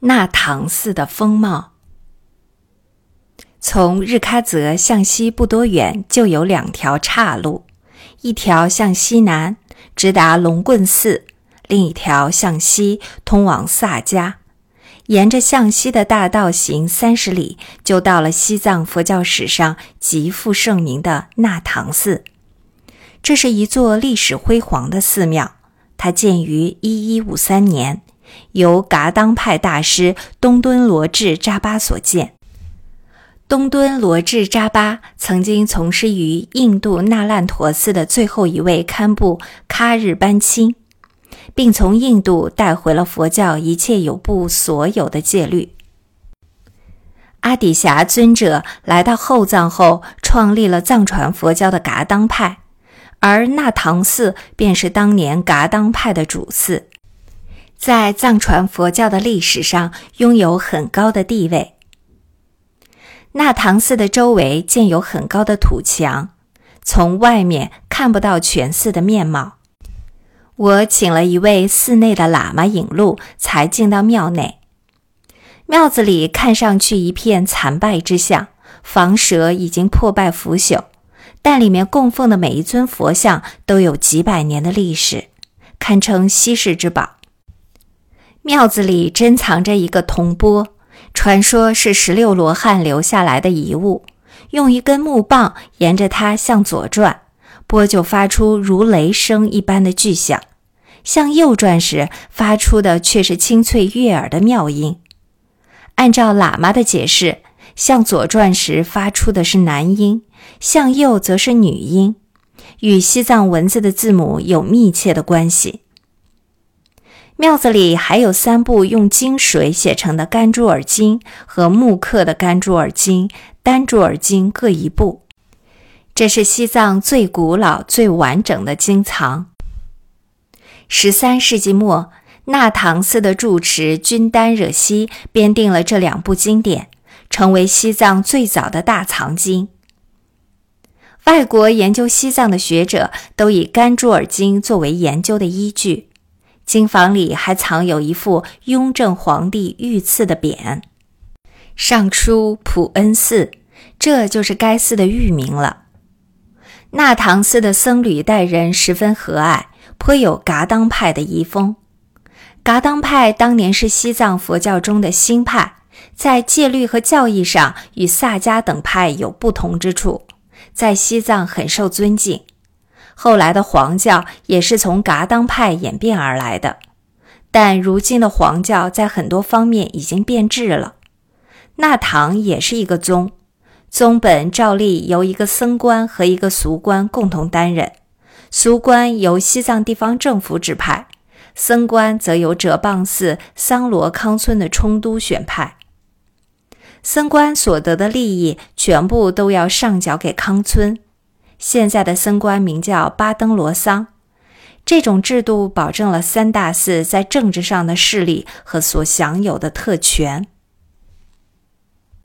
纳唐寺的风貌。从日喀则向西不多远，就有两条岔路，一条向西南直达龙棍寺，另一条向西通往萨迦。沿着向西的大道行三十里，就到了西藏佛教史上极负盛名的纳唐寺。这是一座历史辉煌的寺庙，它建于一一五三年。由噶当派大师东敦罗智扎巴所建。东敦罗智扎巴曾经从师于印度那烂陀寺的最后一位堪布喀日班钦，并从印度带回了佛教一切有部所有的戒律。阿底峡尊者来到后藏后，创立了藏传佛教的噶当派，而那唐寺便是当年噶当派的主寺。在藏传佛教的历史上拥有很高的地位。那唐寺的周围建有很高的土墙，从外面看不到全寺的面貌。我请了一位寺内的喇嘛引路，才进到庙内。庙子里看上去一片残败之象，房舍已经破败腐朽，但里面供奉的每一尊佛像都有几百年的历史，堪称稀世之宝。庙子里珍藏着一个铜钵，传说是十六罗汉留下来的遗物。用一根木棒沿着它向左转，钵就发出如雷声一般的巨响；向右转时，发出的却是清脆悦耳的妙音。按照喇嘛的解释，向左转时发出的是男音，向右则是女音，与西藏文字的字母有密切的关系。庙子里还有三部用金水写成的《甘珠尔经》和木刻的《甘珠尔经》《丹珠尔经》各一部，这是西藏最古老、最完整的经藏。十三世纪末，那唐寺的住持均丹惹西编定了这两部经典，成为西藏最早的大藏经。外国研究西藏的学者都以《甘珠尔经》作为研究的依据。经房里还藏有一副雍正皇帝御赐的匾，上书“普恩寺”，这就是该寺的域名了。那唐寺的僧侣待人十分和蔼，颇有噶当派的遗风。噶当派当年是西藏佛教中的新派，在戒律和教义上与萨迦等派有不同之处，在西藏很受尊敬。后来的黄教也是从噶当派演变而来的，但如今的黄教在很多方面已经变质了。那唐也是一个宗，宗本照例由一个僧官和一个俗官共同担任，俗官由西藏地方政府指派，僧官则由哲蚌寺桑罗康村的冲都选派。僧官所得的利益全部都要上缴给康村。现在的僧官名叫巴登罗桑，这种制度保证了三大寺在政治上的势力和所享有的特权。